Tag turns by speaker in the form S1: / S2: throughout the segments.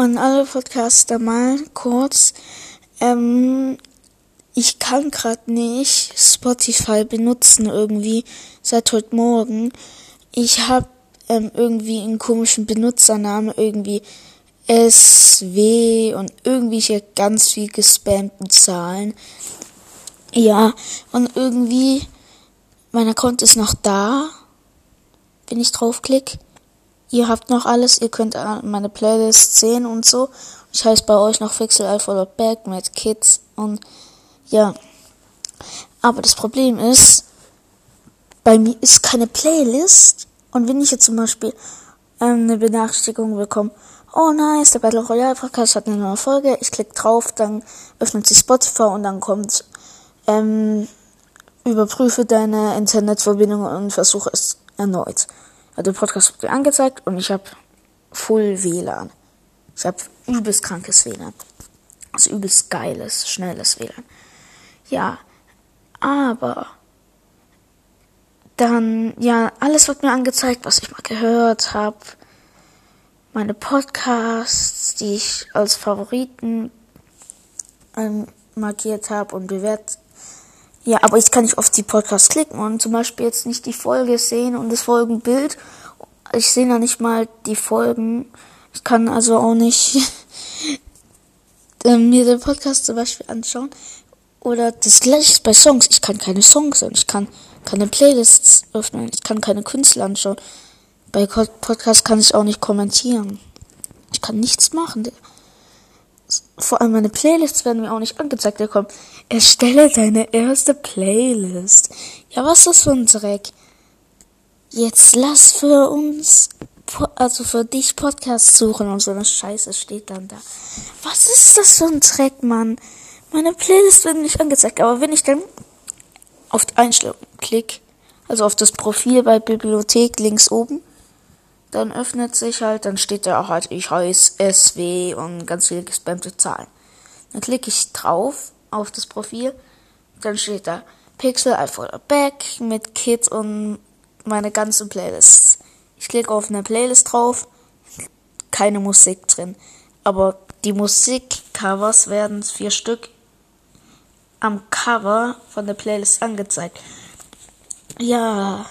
S1: an alle Podcaster mal kurz. Ähm, ich kann gerade nicht Spotify benutzen irgendwie seit heute Morgen. Ich habe ähm, irgendwie einen komischen Benutzernamen, irgendwie SW und irgendwie hier ganz viel gespammten Zahlen. Ja, und irgendwie mein Account ist noch da, wenn ich draufklick. Ihr habt noch alles, ihr könnt meine Playlist sehen und so. Ich heiße bei euch noch Fixel Alpha Back mit Kids und ja. Aber das Problem ist, bei mir ist keine Playlist. Und wenn ich jetzt zum Beispiel ähm, eine Benachrichtigung bekomme, oh nice, der Battle Royale Podcast hat eine neue Folge, ich klicke drauf, dann öffnet sich Spotify und dann kommt, ähm, überprüfe deine Internetverbindung und versuche es erneut. Also Podcast wird mir angezeigt und ich habe Full WLAN. Ich habe übelst krankes WLAN. Also übelst geiles, schnelles WLAN. Ja, aber dann, ja, alles wird mir angezeigt, was ich mal gehört habe. Meine Podcasts, die ich als Favoriten ähm, markiert habe und bewertet. Ja, aber ich kann nicht auf die Podcasts klicken und zum Beispiel jetzt nicht die Folge sehen und das Folgenbild. Ich sehe noch nicht mal die Folgen. Ich kann also auch nicht ähm, mir den Podcast zum Beispiel anschauen. Oder das gleiche bei Songs. Ich kann keine Songs und ich kann keine Playlists öffnen. Ich kann keine Künstler anschauen. Bei Podcasts kann ich auch nicht kommentieren. Ich kann nichts machen. Vor allem meine Playlists werden mir auch nicht angezeigt. Da kommt, erstelle deine erste Playlist. Ja, was ist das für ein Dreck? Jetzt lass für uns, also für dich Podcasts suchen und so eine Scheiße steht dann da. Was ist das für ein Dreck, Mann? Meine Playlist wird nicht angezeigt, aber wenn ich dann auf Einstellung klick, also auf das Profil bei Bibliothek links oben, dann öffnet sich halt, dann steht da auch halt, ich heiße SW und ganz viele gespammte Zahlen. Dann klicke ich drauf auf das Profil, dann steht da Pixel I Back mit Kids und meine ganzen Playlists. Ich klicke auf eine Playlist drauf, keine Musik drin, aber die Musikcovers werden vier Stück am Cover von der Playlist angezeigt. Ja,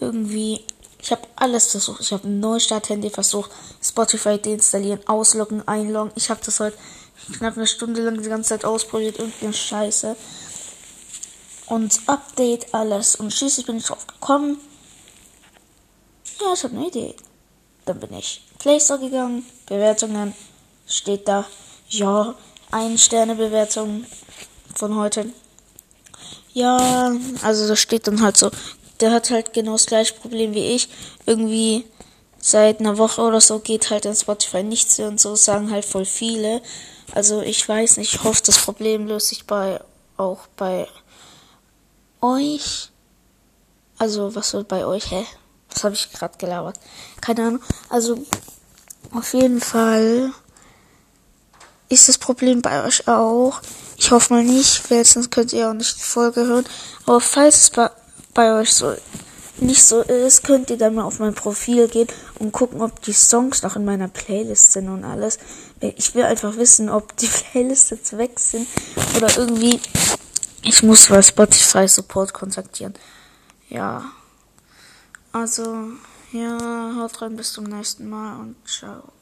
S1: irgendwie. Ich habe alles versucht. Ich habe ein Neustart-Handy versucht, Spotify deinstallieren, ausloggen, einloggen. Ich habe das heute knapp eine Stunde lang die ganze Zeit ausprobiert. Irgendeine Scheiße. Und Update alles. Und schließlich bin ich drauf gekommen. Ja, ich habe eine Idee. Dann bin ich Play Store gegangen. Bewertungen. Steht da. Ja, ein Sterne Bewertung von heute. Ja, also da steht dann halt so, der hat halt genau das gleiche Problem wie ich. Irgendwie seit einer Woche oder so geht halt in Spotify nichts und so sagen halt voll viele. Also ich weiß nicht, ich hoffe, das Problem löst sich bei auch bei euch. Also was wird bei euch? Hä? Was habe ich gerade gelabert? Keine Ahnung. Also auf jeden Fall ist das Problem bei euch auch. Ich hoffe mal nicht, weil sonst könnt ihr auch nicht die Folge hören. Aber falls es bei, bei euch so nicht so ist, könnt ihr dann mal auf mein Profil gehen und gucken, ob die Songs noch in meiner Playlist sind und alles. Ich will einfach wissen, ob die Playlists jetzt weg sind oder irgendwie. Ich muss mal Spotify Support kontaktieren. Ja. Also, ja, haut rein, bis zum nächsten Mal und ciao.